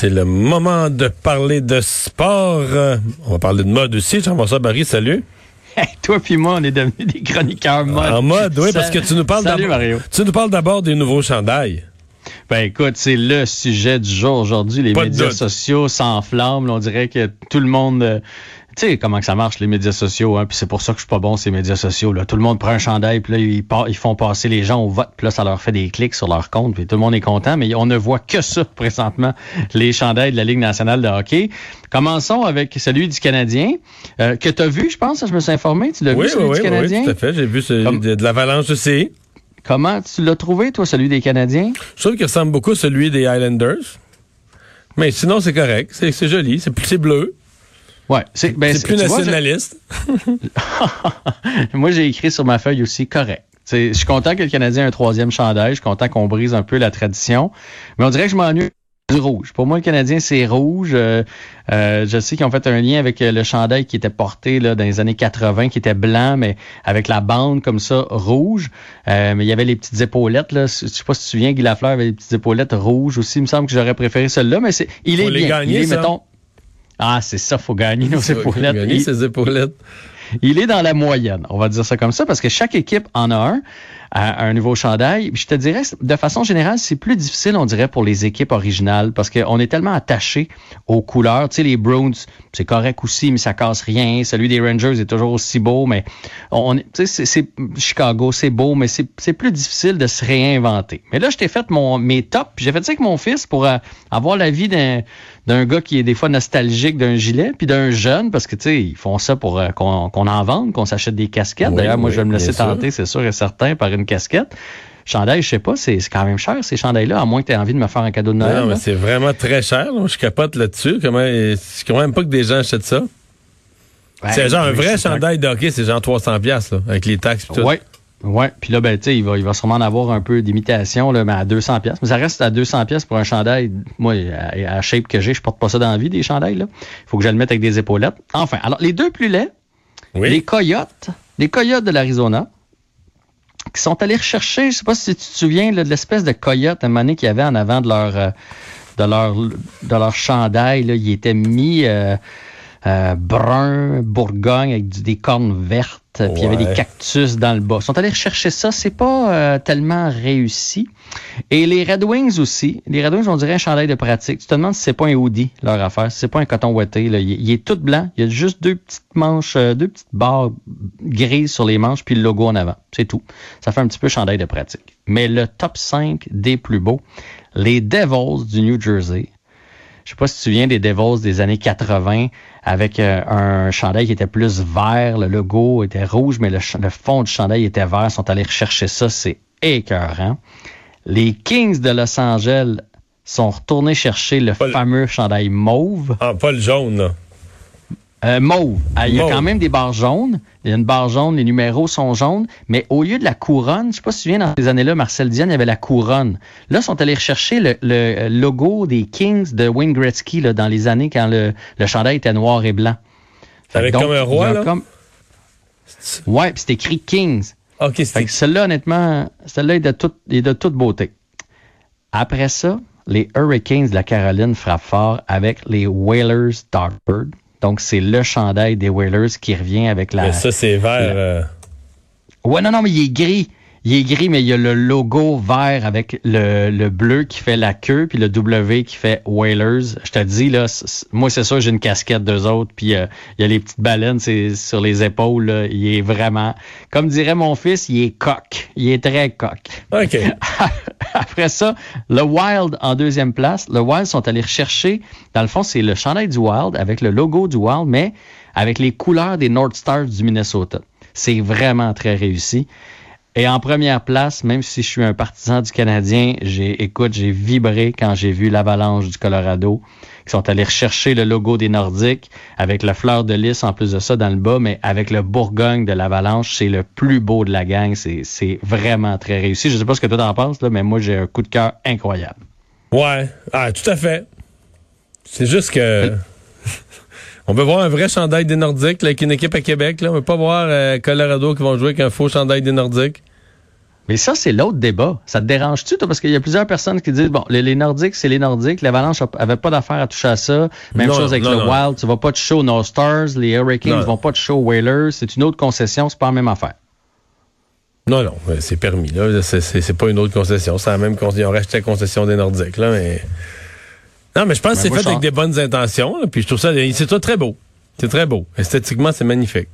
C'est le moment de parler de sport. Euh, On va parler de mode aussi. Jean-François Barry, salut. Hey, toi puis moi, on est devenus des chroniqueurs mode. En mode, oui, parce que tu nous parles d'abord-. Tu nous parles d'abord des nouveaux chandails. Ben écoute, c'est le sujet du jour aujourd'hui. Les Pas médias sociaux s'enflamment. On dirait que tout le monde... tu sais comment que ça marche, les médias sociaux. Hein? Puis c'est pour ça que je suis pas bon, ces médias sociaux. Là. Tout le monde prend un chandail, puis là, ils, font passer les gens au vote. Puis là, ça leur fait des clics sur leur compte. Puis tout le monde est content. Mais on ne voit que ça, présentement, les chandails de la Ligue nationale de hockey. Commençons avec celui du Canadien, euh, que tu as vu, je pense. Je me suis informé. Tu l'as Oui, vu, oui, celui oui, du oui, Canadien? tout à fait. J'ai vu celui Comme- de, de l'Avalanche aussi. Comment tu l'as trouvé, toi, celui des Canadiens? Je trouve qu'il ressemble beaucoup à celui des Highlanders. Mais sinon, c'est correct. C'est joli. C'est plus- c'est bleu. Ouais, c'est ben, c'est plus tu vois, nationaliste. Moi, j'ai écrit sur ma feuille aussi correct. Je suis content que le Canadien ait un troisième chandail. Je suis content qu'on brise un peu la tradition. Mais on dirait que je m'ennuie du rouge. Pour moi, le Canadien, c'est rouge. Euh, euh, je sais qu'ils ont fait un lien avec euh, le chandail qui était porté là, dans les années 80, qui était blanc, mais avec la bande comme ça, rouge. Euh, mais il y avait les petites épaulettes. Là. Je sais pas si tu te souviens, Guy Lafleur avait les petites épaulettes rouges aussi. Il me semble que j'aurais préféré celle-là, mais c'est, il Faut est les bien. gagner, il est, ça. mettons, ah, c'est ça, faut gagner nos épaulettes. gagner Il- ses épaulettes. il est dans la moyenne, on va dire ça comme ça, parce que chaque équipe en a un à un nouveau chandail. Je te dirais, de façon générale, c'est plus difficile, on dirait, pour les équipes originales, parce qu'on est tellement attaché aux couleurs. Tu sais, les Browns, c'est correct aussi, mais ça casse rien. Celui des Rangers est toujours aussi beau, mais on, tu sais, c'est- Chicago, c'est beau, mais c'est c'est plus difficile de se réinventer. Mais là, je t'ai fait mon mes tops, j'ai fait ça avec mon fils pour euh, avoir l'avis d'un d'un gars qui est des fois nostalgique d'un gilet, puis d'un jeune, parce que, tu sais, ils font ça pour euh, qu'on qu'on en vende, qu'on s'achète des casquettes. Oui, D'ailleurs, moi, oui, je vais me laisser tenter, c'est sûr et certain, par une casquette. Chandail, je sais pas, c'est quand même cher, ces chandails-là, à moins que tu aies envie de me faire un cadeau de Noël. Non, mais c'est vraiment très cher. là. Je capote là-dessus. Comment, je comprends même pas que des gens achètent ça. Ouais, c'est genre un vrai chandail de hockey, c'est genre 300 pièces avec les taxes et tout. Ouais. Ouais, puis là ben tu sais, il va il va sûrement en avoir un peu d'imitation là, mais à 200 pièces. Mais ça reste à 200 pièces pour un chandail. Moi à, à la shape que j'ai, je porte pas ça dans la vie des chandails là. Il faut que je le mette avec des épaulettes. Enfin, alors les deux plus laids, Oui. les Coyotes, les Coyotes de l'Arizona, qui sont allés rechercher, je sais pas si tu te souviens de l'espèce de coyote à un qu'il y avait en avant de leur euh, de leur de leur chandail. Là, il était mis euh, euh, brun, Bourgogne avec des cornes vertes, puis il y avait des cactus dans le bas. Ils sont allés rechercher ça, c'est pas euh, tellement réussi. Et les Red Wings aussi. Les Red Wings, on dirait un chandail de pratique. Tu te demandes si c'est pas un hoodie, leur affaire, si c'est pas un coton ouaté. Là. Il, il est tout blanc. Il y a juste deux petites manches, euh, deux petites barres grises sur les manches, puis le logo en avant. C'est tout. Ça fait un petit peu chandail de pratique. Mais le top 5 des plus beaux, les Devils du New Jersey. Je sais pas si tu te souviens des Devils des années 80 avec euh, un chandail qui était plus vert, le logo était rouge, mais le, fond du chandail était vert. Ils sont allés rechercher ça, c'est écœurant. Les Kings de Los Angeles sont retournés chercher le- fameux chandail mauve. Ah, pas le jaune, là. Euh, mauve. Ah, Il y a Mauve. quand même des barres jaunes. Il y a une barre jaune, les numéros sont jaunes, mais au lieu de la couronne, je sais pas si tu te souviens, dans ces années-là, Marcel Diane, il y avait la couronne. Là, ils sont allés rechercher le, le logo des Kings de Wayne Gretzky là, dans les années quand le, le chandail était noir et blanc. Avec donc, comme un roi, là? comme- Ouais, puis c'est écrit Kings. OK, c'est celle-là, honnêtement, celle-là est de toute, est de toute beauté. Après ça, les Hurricanes de la Caroline frappent fort avec les Whalers Dartford. Donc, c'est le chandail des Whalers qui revient avec la... Mais ça, c'est vert. euh, Ouais, non, non, mais il est gris. Il est gris, mais il y a le logo vert avec le, le bleu qui fait la queue, puis le W qui fait Whalers. Je te dis, là, moi, c'est sûr, j'ai une casquette d'eux autres, puis euh, il y a les petites baleines sur les épaules. là. Il est vraiment, comme dirait mon fils, il est coq. Il est très coq. OK. Après ça, le Wild en deuxième place. Le Wild sont allés rechercher, dans le fond, c'est le chandail du Wild avec le logo du Wild, mais avec les couleurs des North Stars du Minnesota. C'est vraiment très réussi. Et en première place, même si je suis un partisan du Canadien, j'ai, écoute, j'ai vibré quand j'ai vu l'Avalanche du Colorado qui sont allés rechercher le logo des Nordiques avec la fleur de lys en plus de ça dans le bas, mais avec le Bourgogne de l'Avalanche, c'est le plus beau de la gang. C'est, c'est vraiment très réussi. Je sais pas ce que toi en penses, là, mais moi, j'ai un coup de cœur incroyable. Ouais, ah, tout à fait. C'est juste que... On veut voir un vrai chandail des Nordiques là, avec une équipe à Québec. Là. On veut pas voir euh, Colorado qui vont jouer avec un faux chandail des Nordiques. Mais ça, c'est l'autre débat. Ça te dérange-tu, toi? Parce qu'il y a plusieurs personnes qui disent, bon, les, Nordiques, c'est les Nordiques. L'Avalanche avait pas d'affaire à toucher à ça. Même chose avec le Wild. Tu vas pas te show No Stars. Les Hurricanes vont pas te show Whalers. C'est une autre concession. C'est pas la même affaire. Non, non. C'est permis. là. C'est pas une autre concession. C'est la même concession. Ils ont racheté la concession des Nordiques. Là, mais... Non, mais je pense que c'est fait avec des bonnes intentions. puis je trouve ça... C'est très beau. C'est très beau. Esthétiquement, c'est magnifique.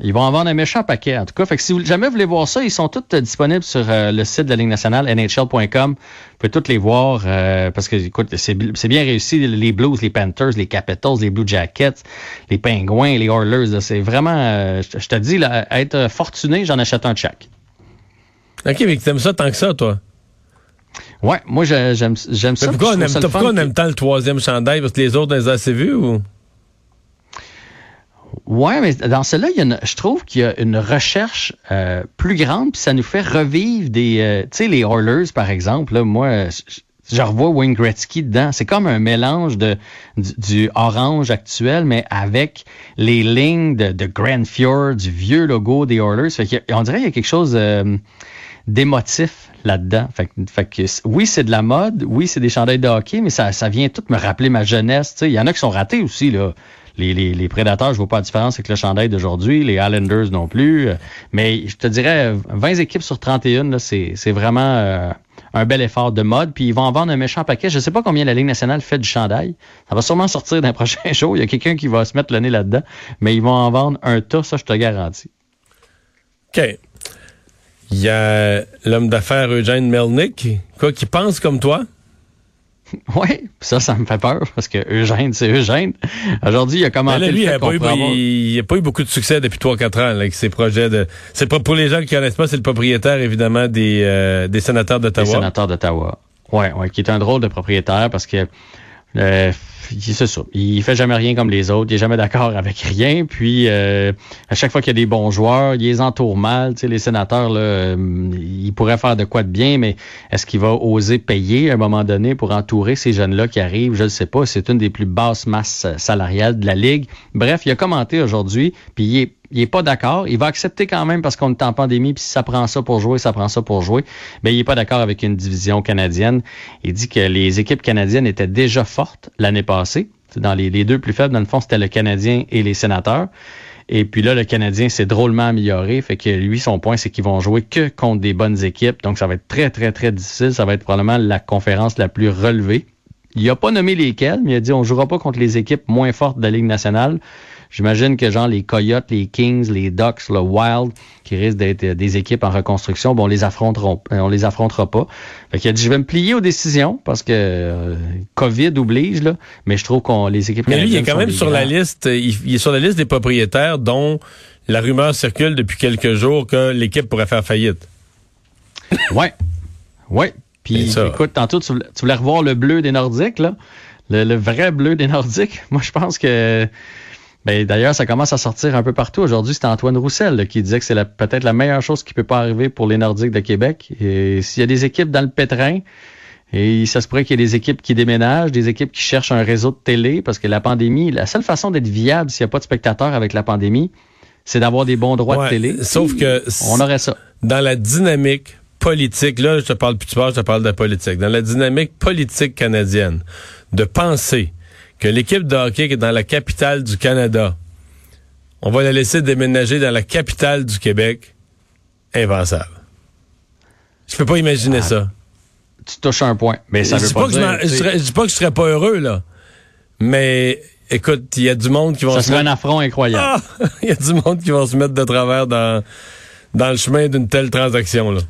Ils vont en vendre un méchant paquet, en tout cas. Fait que si vous jamais vous voulez voir ça, ils sont tous euh, disponibles sur euh, le site de la Ligue nationale, nhl.com. Vous pouvez tous les voir euh, parce que, écoute, c'est bien réussi. Les Blues, les Panthers, les Capitals, les Blue Jackets, les Penguins, les Oilers. C'est vraiment, je te dis, là, être fortuné, j'en achète un de chaque. OK, mais tu aimes ça tant que ça, toi? Ouais, moi, j'aime ça. Pourquoi, on aime, pourquoi on aime tant le troisième chandail? Parce que les autres, on les a assez vus ou? Ouais, mais dans cela, il je trouve qu'il y a une recherche euh, plus grande, puis ça nous fait revivre des, euh, tu sais, les Oilers par exemple. Là, moi, je, revois Wayne Gretzky dedans. C'est comme un mélange de du, orange actuel, mais avec les lignes de, de Grand Fjord, du vieux logo des Oilers. Fait on dirait qu'il y a quelque chose euh, d'émotif là-dedans. Fait, fait, que oui, c'est de la mode, oui, c'est des chandelles de hockey, mais ça, ça vient tout me rappeler ma jeunesse. Il y en a qui sont ratés aussi là les, prédateurs, je vois pas la différence avec le chandail d'aujourd'hui, les Islanders non plus. Mais je te dirais, 20 équipes sur 31, c'est vraiment euh, un bel effort de mode. Puis ils vont en vendre un méchant paquet. Je sais pas combien la Ligue nationale fait du chandail. Ça va sûrement sortir d'un prochain show. Il y a quelqu'un qui va se mettre le nez là-dedans. Mais ils vont en vendre un tas, ça, je te garantis. OK. Il y a l'homme d'affaires Eugène Melnick, quoi, qui pense comme toi? Oui, ça, ça me fait peur parce que Eugène, c'est Eugène. Aujourd'hui, il a commenté là, lui, il n'a pas, pas, eu beaucoup de succès depuis 3-4 ans avec ses projets de. C'est pour les gens qui ne connaissent pas, c'est le propriétaire évidemment des, euh, des sénateurs d'Ottawa. Des sénateurs d'Ottawa. Oui, ouais, qui est un drôle de propriétaire parce que euh, c'est ça. Il fait jamais rien comme les autres. Il est jamais d'accord avec rien. Puis euh, à chaque fois qu'il y a des bons joueurs, il les entoure mal. Tu sais, les sénateurs, là, euh, ils pourraient faire de quoi de bien, mais est-ce qu'il va oser payer à un moment donné pour entourer ces jeunes-là qui arrivent? Je ne sais pas. C'est une des plus basses masses salariales de la Ligue. Bref, il a commenté aujourd'hui, puis il est il est pas d'accord. Il va accepter quand même parce qu'on est en pandémie, puis si ça prend ça pour jouer, ça prend ça pour jouer. Mais il est pas d'accord avec une division canadienne. Il dit que les équipes canadiennes étaient déjà fortes l'année passée. Dans les, deux plus faibles, dans le fond, c'était le Canadien et les sénateurs. Et puis là, le Canadien s'est drôlement amélioré. Fait que lui, son point, c'est qu'ils vont jouer que contre des bonnes équipes. Donc, ça va être très, très, très difficile. Ça va être probablement la conférence la plus relevée. Il a pas nommé lesquelles, mais il a dit on jouera pas contre les équipes moins fortes de la Ligue nationale. J'imagine que genre les Coyotes, les Kings, les Ducks, le Wild, qui risquent d'être euh, des équipes en reconstruction, bon, on les affronteront, euh, on les affrontera pas. Fait qu'il a dit, je vais me plier aux décisions parce que euh, Covid oblige là, mais je trouve qu'on les équipes. Mais lui, il est quand même sur la liste. Il, est sur la liste des propriétaires dont la rumeur circule depuis quelques jours que l'équipe pourrait faire faillite. ouais, ouais. Puis écoute, tantôt tu, voulais revoir le bleu des Nordiques là, le, le vrai bleu des Nordiques. Moi, je pense que ben, D'ailleurs, ça commence à sortir un peu partout. Aujourd'hui, c'est Antoine Roussel qui disait que c'est peut-être la meilleure chose qui peut pas arriver pour les Nordiques de Québec. Et s'il y a des équipes dans le pétrin, et ça se pourrait qu'il y ait des équipes qui déménagent, des équipes qui cherchent un réseau de télé, parce que la pandémie, la seule façon d'être viable s'il n'y a pas de spectateurs avec la pandémie, c'est d'avoir des bons droits de télé. Sauf que on aurait ça. Dans la dynamique politique, là, je te parle plus de sport, je te parle de politique. Dans la dynamique politique canadienne, de penser que l'équipe de hockey qui est dans la capitale du Canada, on va la laisser déménager dans la capitale du Québec, invincible. Je peux pas imaginer ah, ça. Tu touches un point, mais ça je veut pas, dire, je, dis pas que je serais pas heureux là, mais écoute, il y a du monde qui va. Ça serait un affront incroyable. Ah! Il y a du monde qui va se mettre de travers dans dans le chemin d'une telle transaction là.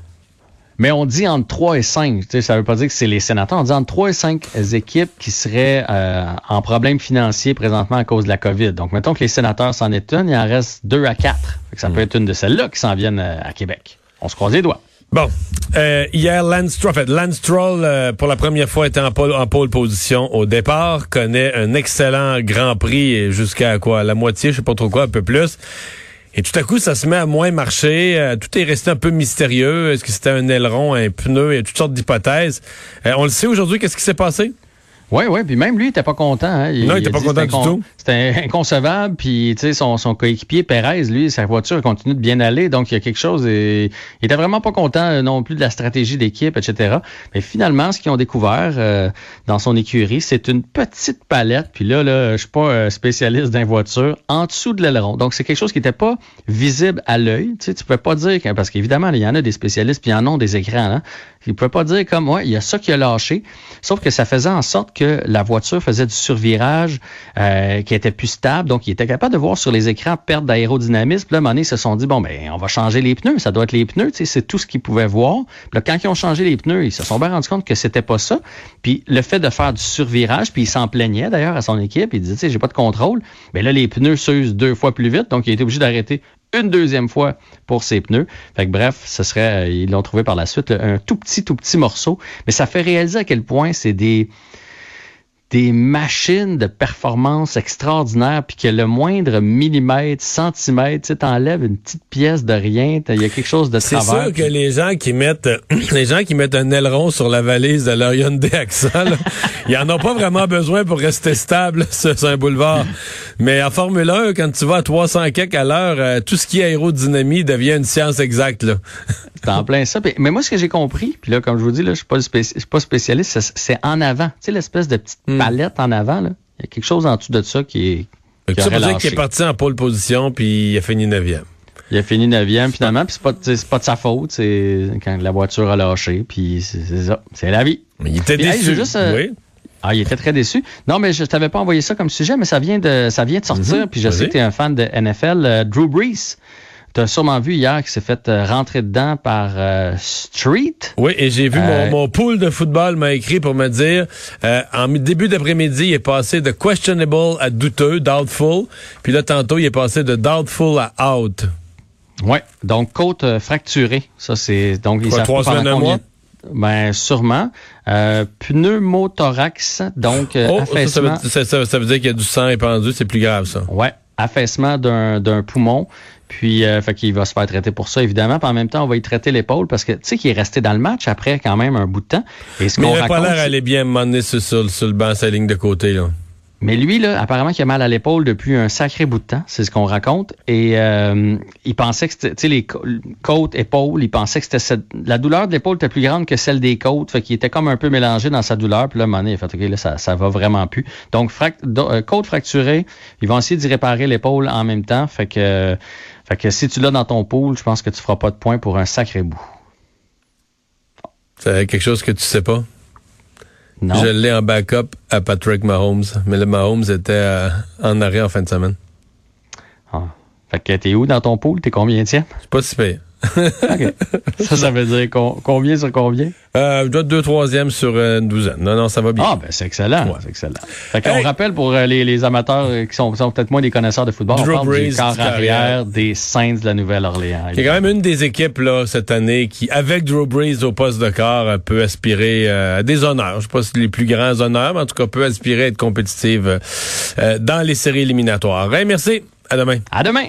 Mais on dit entre 3 et 5. Ça ne veut pas dire que c'est les sénateurs. On dit entre 3 et 5 équipes qui seraient euh, en problème financier présentement à cause de la COVID. Donc, mettons que les sénateurs s'en est une, il en reste 2 à 4. Ça peut hmm. être une de celles-là qui s'en viennent euh, à Québec. on se croise les doigts. Bon, euh, hier, Lance Stroll, en fait, Lance Stroll, euh, pour la première fois, était en pole, en pole position au départ, connaît un excellent Grand Prix jusqu'à quoi, la moitié, je sais pas trop quoi, un peu plus. Et tout à coup, ça se met à moins marcher. Euh, tout est resté un peu mystérieux. Est-ce que c'était un aileron, un pneu? Il y a toutes sortes d'hypothèses. Euh, on le sait aujourd'hui, qu'est-ce qui s'est passé? Oui, oui, puis même lui, il était pas content. Hein. Il, non, il était pas content du tout. C'était inconcevable, puis tu sais, son, son coéquipier Perez, lui, sa voiture continue de bien aller, donc il y a quelque chose, et, il était vraiment pas content euh, non plus de la stratégie d'équipe, etc. Mais finalement, ce qu'ils ont découvert euh, dans son écurie, c'est une petite palette, puis là, là, je suis pas euh, spécialiste d'un voiture, en dessous de l'aileron. Donc c'est quelque chose qui était pas visible à l'œil. Tu sais, tu pouvais pas dire, parce qu'évidemment, il y en a des spécialistes, puis il y en a des écrans. Hein. Il pouvait pas dire comme, ouais, il y a ça qui a lâché, sauf que ça faisait en sorte que la voiture faisait du survirage euh, qui était plus stable. Donc, il était capable de voir sur les écrans perte d'aérodynamisme. Là, à un moment ils se sont dit, bon, ben, on va changer les pneus. Ça doit être les pneus. C'est tout ce qu'ils pouvaient voir. Puis là, quand ils ont changé les pneus, ils se sont bien rendus compte que c'était pas ça. Puis le fait de faire du survirage, puis il s'en plaignait d'ailleurs à son équipe. Il disait, tu sais, j'ai pas de contrôle. Mais là, les pneus s'usent deux fois plus vite. Donc, il était obligé d'arrêter une deuxième fois pour ses pneus. Fait que bref, ce serait, euh, ils l'ont trouvé par la suite, un tout petit, tout petit morceau. Mais ça fait réaliser à quel point c'est des, des machines de performance extraordinaires, puis que le moindre millimètre, centimètre, tu t'enlèves une petite pièce de rien, il y a quelque chose de C'est sûr que les gens qui mettent les gens qui mettent un aileron sur la valise de leur Hyundai Accent, ils en ont pas vraiment besoin pour rester stable sur un boulevard. Mais en Formule 1, quand tu vas à 300 kek à l'heure, euh, tout ce qui est aérodynamie devient une science exacte. Là. en plein ça. Mais moi, ce que j'ai compris, puis là, comme je vous dis, là, je suis pas, suis pas spécialiste, c'est en avant. Tu sais, l'espèce de petite hmm. palette en avant, là. Il y a quelque chose en dessous de ça qui est. Qui ça veut qu'il est parti en pole position, puis il a fini 9e. Il a fini 9e finalement, puis c'est pas, pas de sa faute, c'est quand la voiture a lâché, puis c'est ça. C'est la vie. Mais il était déçu. Euh, oui. Ah, il était très déçu. Non, mais je t'avais pas envoyé ça comme sujet, mais ça vient de, ça vient de sortir. Mhm. Puis je sais que tu es un fan de NFL. Euh, Drew Brees, tu as sûrement vu hier qu'il s'est fait euh, rentrer dedans par euh, Street. Oui, et j'ai vu mon, mon pool de football m'a écrit pour me dire, en début d'après-midi, il est passé de questionable à douteux, doubtful. Puis là, tantôt, il est passé de doubtful à out. Oui, donc côte fracturée. Ça, c'est donc Quoi, trois semaines à mois? Ben, sûrement. Euh, pneumothorax, donc euh, oh, affaissement. Ça, ça, ça, veut dire qu'il y a du sang épandu, c'est plus grave, ça. Ouais, affaissement d'un poumon. Puis, euh, fait qu'il va se faire traiter pour ça, évidemment. Puis en même temps, on va y traiter l'épaule parce que, tu sais, qu'il est resté dans le match après quand même un bout de temps. Et ce Mais il n'a pas l'air d'aller bien mener sur, sur, sur, le banc, sa ligne de côté, là. Mais lui, là, apparemment, il a mal à l'épaule depuis un sacré bout de temps, c'est ce qu'on raconte. Et euh, il pensait que c'était, les côtes, épaules, il pensait que c'était la douleur de l'épaule était plus grande que celle des côtes, fait qu'il était comme un peu mélangé dans sa douleur. Puis là, à il fait, ok, là, ça, ça va vraiment plus. Donc, euh, côte fracturée, ils vont essayer d'y réparer l'épaule en même temps. Fait que, fait que si tu l'as dans ton pool, je pense que tu feras pas de points pour un sacré bout. C'est quelque chose que tu sais pas? Je l'ai en backup à Patrick Mahomes, mais le Mahomes était euh, en arrêt en fin de semaine. Ah. Fait que t'es où dans ton pool? T'es combien tiens? C'est pas si pire. Ça, ça veut dire combien sur combien? Euh, je dois être deux troisième sur une douzaine. Non, non, ça va bien. Ah, ben c'est excellent. C'est excellent. Fait qu'on rappelle pour euh, les, les, amateurs euh, qui sont, sont peut-être moins des connaisseurs de football, Drew on parle du corps arrière des Saints de la Nouvelle-Orléans. Il y a quand même une des équipes là cette année qui, avec Drew Brees au poste de corps, euh, peut aspirer à des honneurs. Je sais pas si les plus grands honneurs, mais en tout cas peut aspirer à être compétitive dans les séries éliminatoires. merci. À demain. À demain.